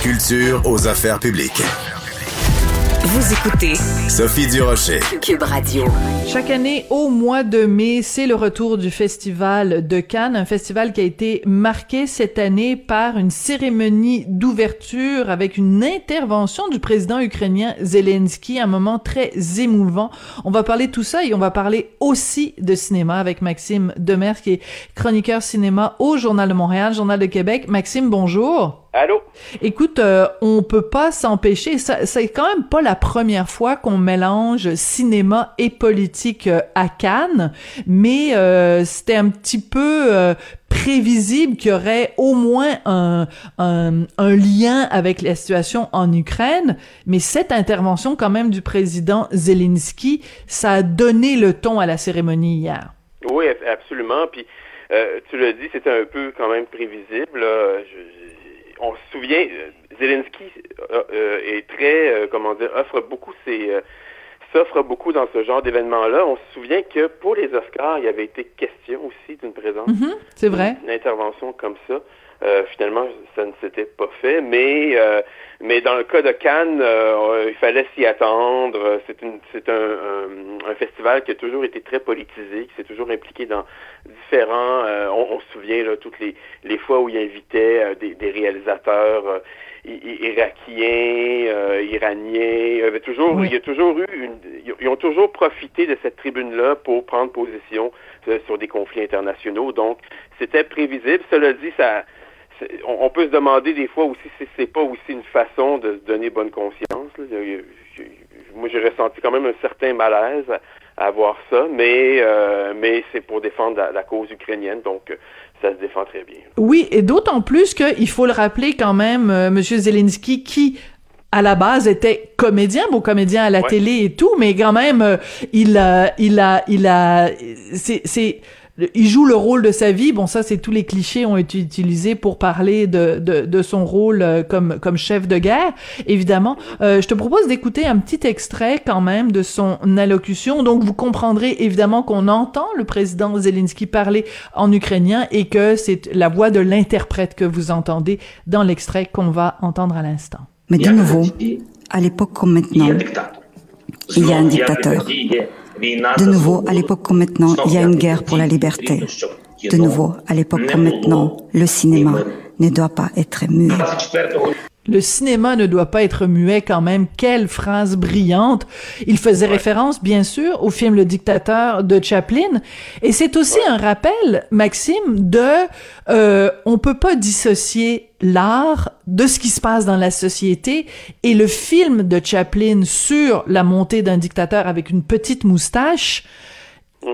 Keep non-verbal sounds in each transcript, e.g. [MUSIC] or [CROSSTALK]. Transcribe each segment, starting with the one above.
Culture aux affaires publiques. Vous écoutez Sophie Durocher. Cube Radio. Chaque année, au mois de mai, c'est le retour du Festival de Cannes, un festival qui a été marqué cette année par une cérémonie d'ouverture avec une intervention du président ukrainien Zelensky, un moment très émouvant. On va parler de tout ça et on va parler aussi de cinéma avec Maxime Demers, qui est chroniqueur cinéma au Journal de Montréal, Journal de Québec. Maxime, bonjour. Allô? Écoute, euh, on peut pas s'empêcher. C'est quand même pas la première fois qu'on mélange cinéma et politique euh, à Cannes, mais euh, c'était un petit peu prévisible qu'il y aurait au moins un, un, un, lien avec la situation en Ukraine, mais cette intervention quand même du président Zelensky, ça a donné le ton à la cérémonie hier. Oui, absolument. Puis tu l'as dit, c'était un peu quand même prévisible. Je, on se souvient, euh, Zelensky euh, euh, est très, comment dire, offre beaucoup ses s'offre beaucoup dans ce genre d'événement-là. On se souvient que pour les Oscars, il y avait été question aussi d'une présence, mm-hmm, c'est vrai, une intervention comme ça. Euh, finalement, ça ne s'était pas fait, mais euh, mais dans le cas de Cannes, euh, il fallait s'y attendre. C'est une c'est un, un, festival qui a toujours été très politisé, qui s'est toujours impliqué dans différents. On, on, se souvient là, toutes les les fois où il invitait des, des réalisateurs irakiens, iraniens. Il y avait toujours il y a toujours eu une, ils ont toujours profité de cette tribune-là pour prendre position sur des conflits internationaux. Donc c'était prévisible. Cela dit, ça on, peut se demander des fois aussi si c'est pas aussi une façon de se donner bonne conscience. Moi, j'ai ressenti quand même un certain malaise à, voir ça, mais euh, mais c'est pour défendre la, cause ukrainienne, donc ça se défend très bien. Oui, et d'autant plus qu'il faut le rappeler quand même, euh, M. Zelensky, qui à la base était comédien, bon comédien à la télé et tout, mais quand même euh, il a il a il a c'est c'est il joue le rôle de sa vie. Bon, ça, c'est tous les clichés ont été utilisés pour parler de, de, de son rôle euh, comme, comme chef de guerre, évidemment. Euh, je te propose d'écouter un petit extrait quand même de son allocution. Donc, vous comprendrez évidemment qu'on entend le président Zelensky parler en ukrainien et que c'est la voix de l'interprète que vous entendez dans l'extrait qu'on va entendre à l'instant. Mais de nouveau, à l'époque comme maintenant, il y a un dictateur. De nouveau, à l'époque comme maintenant, il y a une guerre pour la liberté. De nouveau, à l'époque comme maintenant, le cinéma ne doit pas être muet. Le cinéma ne doit pas être muet quand même. Quelle phrase brillante. Il faisait référence, bien sûr, au film Le Dictateur de Chaplin. Et c'est aussi un rappel, Maxime, de euh, on peut pas dissocier l'art de ce qui se passe dans la société et le film de Chaplin sur la montée d'un dictateur avec une petite moustache.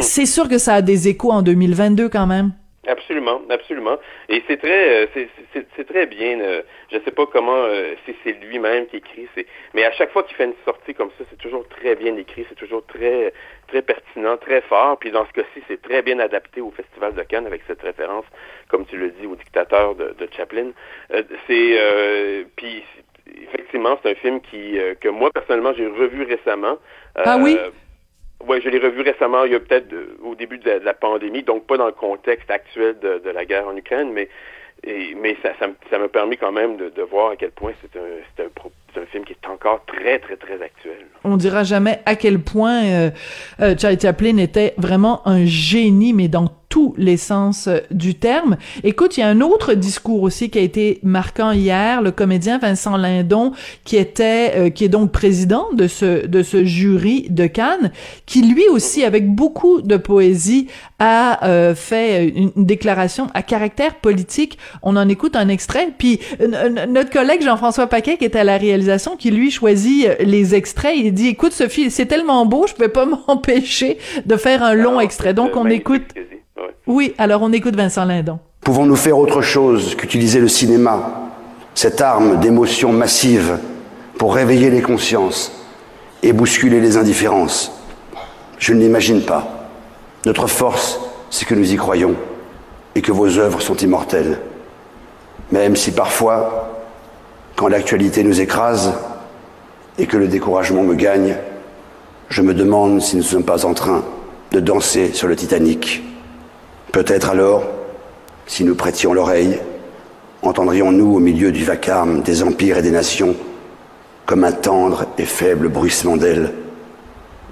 C'est sûr que ça a des échos en 2022 quand même. Absolument, absolument. Et c'est très, euh, c'est très bien. Euh, je sais pas comment, euh, si c'est lui-même qui écrit, c'est, mais à chaque fois qu'il fait une sortie comme ça, c'est toujours très bien écrit, c'est toujours très, très pertinent, très fort. Puis dans ce cas-ci, c'est très bien adapté au Festival de Cannes avec cette référence, comme tu le dis, au dictateur de, de Chaplin. c'est, puis effectivement, c'est un film qui, que moi personnellement, j'ai revu récemment. ah oui? Oui, je l'ai revu récemment, il y a peut-être au début de la, pandémie, donc pas dans le contexte actuel de, la guerre en Ukraine, mais mais ça, m'a permis quand même de, voir à quel point c'est un, un, un, film qui est encore très, très, très actuel. On dira jamais à quel point euh, euh, Charlie Chaplin était vraiment un génie, mais dans tous les sens euh, du terme. Écoute, il y a un autre discours aussi qui a été marquant hier, le comédien Vincent Lindon, qui était, euh, qui est donc président de ce de ce jury de Cannes, qui lui aussi, avec beaucoup de poésie, a euh, fait une, déclaration à caractère politique. On en écoute un extrait. Puis notre collègue Jean-François Paquet, qui était à la réalisation, qui lui choisit les extraits, il dit "Écoute, Sophie, c'est tellement beau, je pouvais pas [LAUGHS] m'empêcher de faire un long extrait." Donc on écoute. Oui, alors on écoute Vincent Lindon. Pouvons-nous faire autre chose qu'utiliser le cinéma, cette arme d'émotion massive, pour réveiller les consciences et bousculer les indifférences? Je ne l'imagine pas. Notre force, c'est que nous y croyons et que vos œuvres sont immortelles. Même si parfois, quand l'actualité nous écrase et que le découragement me gagne, je me demande si nous ne sommes pas en train de danser sur le Titanic. Peut-être alors, si nous prêtions l'oreille, entendrions-nous au milieu du vacarme des empires et des nations, comme un tendre et faible bruissement d'ailes,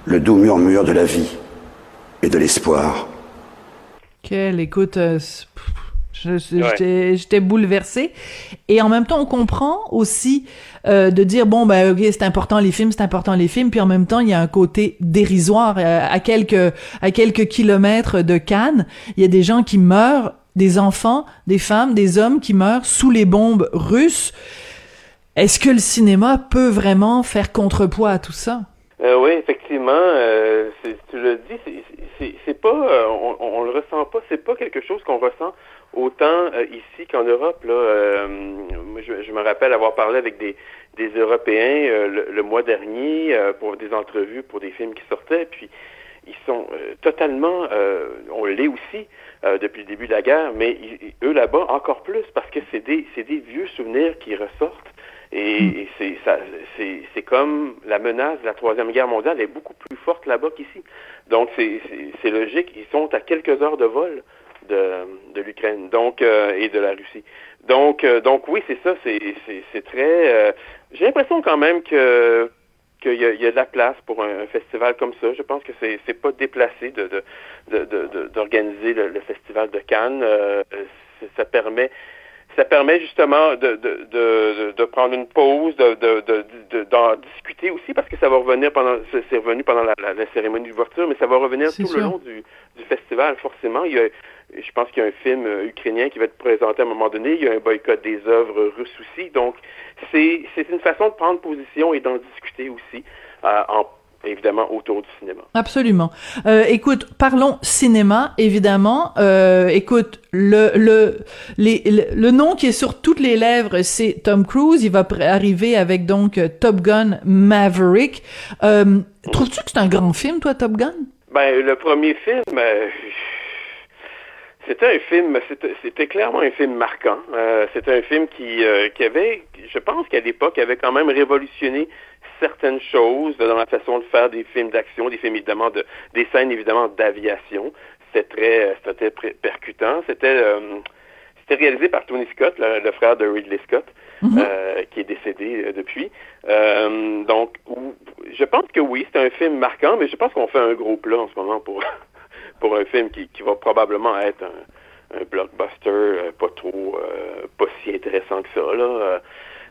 le doux murmure de la vie et de l'espoir. Quelle écoute, euh, J'étais bouleversée. Et en même temps, on comprend aussi euh, de dire, bon, ben, ok, c'est important les films, c'est important les films, puis en même temps, il y a un côté dérisoire. Euh, à quelques, à quelques kilomètres de Cannes, il y a des gens qui meurent, des enfants, des femmes, des hommes qui meurent sous les bombes russes. Est-ce que le cinéma peut vraiment faire contrepoids à tout ça? Euh, oui, effectivement, tu le dis, c'est pas, on, on, le ressent pas, c'est pas quelque chose qu'on ressent autant euh, ici qu'en Europe. Là, euh, je, je, me rappelle avoir parlé avec des, des Européens euh, le, mois dernier pour des entrevues pour des films qui sortaient, puis ils sont totalement, on l'est aussi depuis le début de la guerre, mais eux là-bas encore plus parce que c'est des, c'est des vieux souvenirs qui ressortent. Et, hmm. et c'est, ça, c'est, c'est comme la menace de la Troisième Guerre mondiale est beaucoup plus forte là-bas qu'ici. Donc c'est logique, ils sont à quelques heures de vol de, de l'Ukraine donc euh, et de la Russie. Donc euh, donc oui, c'est ça, c'est c'est très euh, j'ai l'impression quand même que qu'il y, y, a de la place pour un, festival comme ça. Je pense que c'est c'est pas déplacé de d'organiser de, de, le, festival de Cannes. ça permet ça permet justement de, de, de, de prendre une pause, de, de, d'en discuter aussi, parce que ça va revenir pendant, c'est revenu pendant la, la, cérémonie d'ouverture, mais ça va revenir tout le long du, du festival, forcément. Il y a, je pense qu'il y a un film euh, ukrainien qui va être présenté à un moment donné. Il y a un boycott des œuvres russes aussi. Donc, c'est une façon de prendre position et d'en discuter aussi, euh, en évidemment autour du cinéma. Absolument. Euh, écoute, parlons cinéma, évidemment. Euh, écoute, le le, les, le nom qui est sur toutes les lèvres, c'est Tom Cruise. Il va arriver avec donc Top Gun Maverick. Euh, Trouves-tu que c'est un grand film, toi, Top Gun? Ben, le premier film, c'était un film, c'était clairement un film marquant. Euh, c'était un film qui, euh, qui avait, je pense qu'à l'époque, avait quand même révolutionné certaines choses dans la façon de faire des films d'action, des films évidemment de, des scènes évidemment d'aviation. C'était très, c'était percutant. C'était, euh, c'était réalisé par Tony Scott, le, frère de Ridley Scott, mm-hmm. euh, qui est décédé depuis. donc, je pense que oui, c'est un film marquant, mais je pense qu'on fait un gros plat en ce moment pour pour un film qui, qui va probablement être un, un blockbuster euh, pas trop euh, pas si intéressant que ça là. Euh.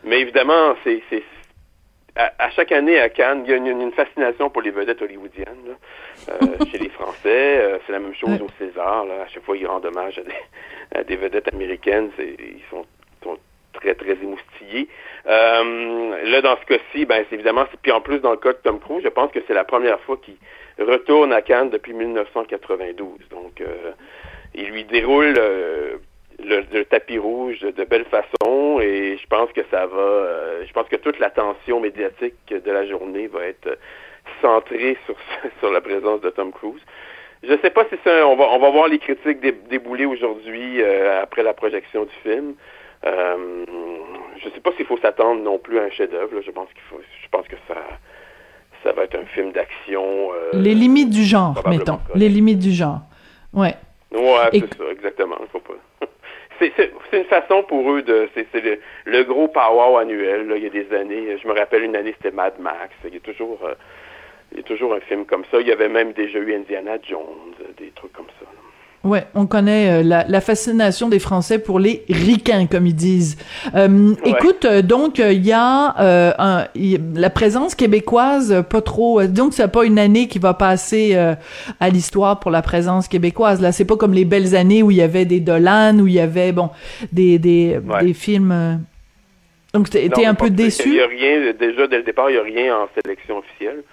mais évidemment, c'est c'est à, chaque année à Cannes, il y a une, fascination pour les vedettes hollywoodiennes là. chez les Français. c'est la même chose au César. Là. À chaque fois, ils rendent hommage à des, à des vedettes américaines. Ils sont, sont très, très émoustillés. Euh, là, dans ce cas-ci, ben, c'est évidemment, puis en plus, dans le cas de Tom Cruise, je pense que c'est la première fois qu'il retourne à Cannes depuis 1992. Donc, euh, il lui déroule euh, le, tapis rouge de, belle façon et je pense que ça va, euh, je pense que toute l'attention médiatique de la journée va être centrée sur, [LAUGHS] sur la présence de Tom Cruise. Je sais pas si c'est on va on va voir les critiques débouler aujourd'hui après la projection du film. Euh, je ne sais pas s'il faut s'attendre non plus à un chef-d'œuvre. Je pense qu'il faut, je pense que ça, ça va être un film d'action. Euh, les limites du genre, mettons. Les limites du genre. Ouais. Ouais, c'est ça, exactement. Faut pas. [LAUGHS] c'est, une façon pour eux de. C'est, le, gros power annuel. Là, il y a des années. Je me rappelle une année, c'était Mad Max. Il y a toujours. Euh, il y a toujours un film comme ça. Il y avait même déjà eu Indiana Jones, des trucs comme ça. Ouais, on connaît euh, la, fascination des Français pour les ricains, comme ils disent. Euh, écoute, euh, donc il y a un, la présence québécoise, pas trop. donc c'est pas une année qui va passer à l'histoire pour la présence québécoise. Là, c'est pas comme les belles années où il y avait des Dolan, où il y avait bon des des, des films. Donc t'es un peu déçu? Il y a rien déjà dès le départ, il y a rien en sélection officielle.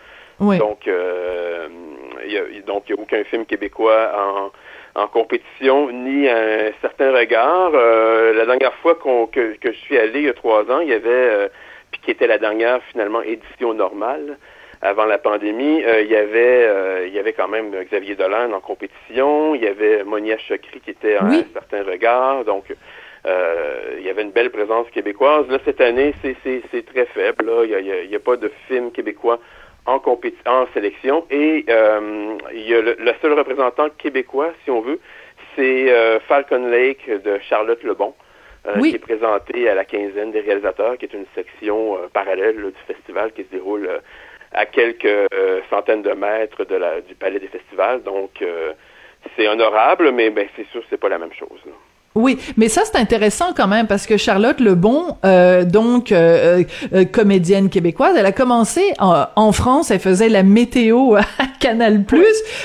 Ouais. Donc il y a, donc il y a aucun film québécois en en compétition ni un certain regard. Euh, la dernière fois que, que, je suis allé, il y a trois ans, il y avait, euh, puis qui était la dernière finalement édition normale avant la pandémie, euh, il y avait il y avait quand même Xavier Dolan en compétition, il y avait Monia Chokri qui était en un certain regard, donc il y avait une belle présence québécoise. Là, cette année, c'est très faible. Là. Il n'y a, a, pas de film québécois en, en sélection. Et euh, il y a le, seul représentant québécois, si on veut, c'est euh, Falcon Lake de Charlotte Lebon. Euh, qui est présenté à la quinzaine des réalisateurs, qui est une section parallèle du festival qui se déroule à quelques centaines de mètres de la, du palais des festivals. Donc, c'est honorable, mais ben, c'est sûr que c'est pas la même chose. Oui, mais ça c'est intéressant quand même parce que Charlotte Lebon, euh, donc euh, euh, comédienne québécoise, elle a commencé en, France, elle faisait la météo [LAUGHS] à Canal+.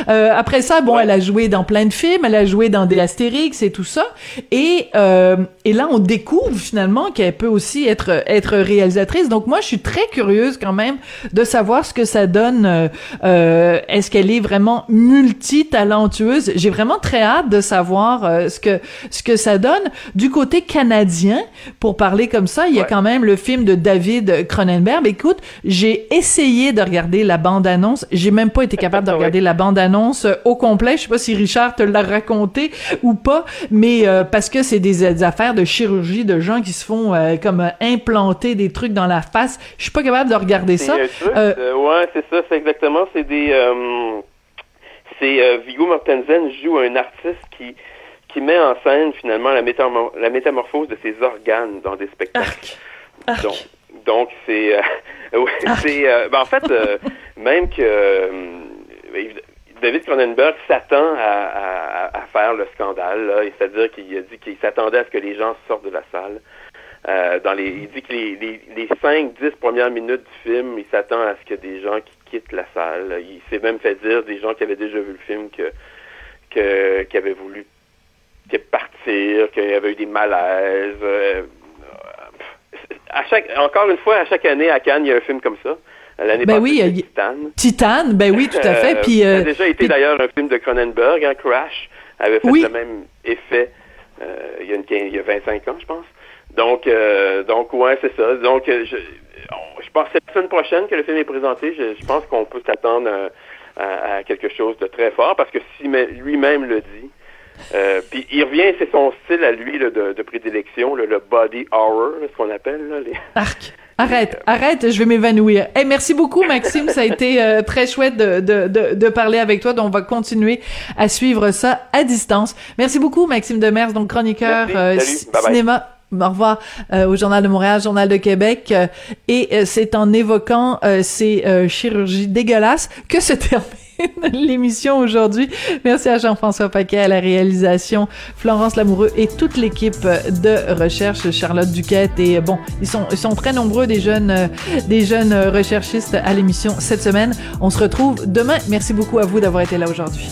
Euh, après ça, bon, elle a joué dans plein de films, elle a joué dans des Astérix et tout ça, et et là on découvre finalement qu'elle peut aussi être être réalisatrice. Donc moi je suis très curieuse quand même de savoir ce que ça donne. Est-ce qu'elle est vraiment multitalentueuse? J'ai vraiment très hâte de savoir ce que ce que ça donne. Du côté canadien, pour parler comme ça, il y a quand même le film de David Cronenberg. Écoute, j'ai essayé de regarder la bande-annonce. J'ai même pas été [LAUGHS] capable de regarder la bande-annonce euh, au complet. Je sais pas si Richard te l'a raconté ou pas, mais euh, parce que c'est des, affaires de chirurgie de gens qui se font euh, comme implanter des trucs dans la face. Je suis pas capable de regarder ça. ouais, c'est ça, c'est exactement. C'est des c'est Viggo Mortensen joue un artiste qui qui met en scène finalement la, la métamorphose de ses organes dans des spectacles. Donc, c'est, euh, [LAUGHS] c'est, euh, ben, en fait, euh, même que David Cronenberg s'attend à, faire le scandale, c'est-à-dire qu'il a dit qu'il s'attendait à ce que les gens sortent de la salle. dans les, il dit que les, les, les 5-10 premières minutes du film, il s'attend à ce ait des gens qui quittent la salle. Il s'est même fait dire des gens qui avaient déjà vu le film que, que qui avaient voulu partir, qu'il y avait eu des malaises. Euh, à chaque, encore une fois, à chaque année à Cannes, il y a un film comme ça. L'année ben oui, Titan. Titan, ben oui, tout à fait. Euh, puis, ça a euh, déjà été d'ailleurs un film de Cronenberg, hein, Crash, avait fait le même effet il, y a une, il, y a 25 ans, je pense. Donc, donc ouais, c'est ça. Donc, je, je pense que c'est la semaine prochaine que le film est présenté. Je, pense qu'on peut s'attendre à, à, quelque chose de très fort parce que si lui-même le dit, euh, puis il revient, c'est son style à lui de, de, prédilection, le body horror, ce qu'on appelle. Là, les... [LAUGHS] Arc. Arrête, euh, arrête, je vais m'évanouir. Hey, merci beaucoup, Maxime. ça a été euh, très chouette de, de, de, parler avec toi. Donc, on va continuer à suivre ça à distance. Merci beaucoup, Maxime Demers, donc chroniqueur cinéma. Au revoir au Journal de Montréal, Journal de Québec. et c'est en évoquant ces chirurgies dégueulasses que se [LAUGHS] termine [LAUGHS] l'émission aujourd'hui. Merci à Jean-François Paquet à la réalisation, Florence Lamoureux et toute l'équipe de recherche, Charlotte Duquette et bon, ils sont ils sont très nombreux des jeunes des jeunes recherchistes à l'émission cette semaine. On se retrouve demain. Merci beaucoup à vous d'avoir été là aujourd'hui.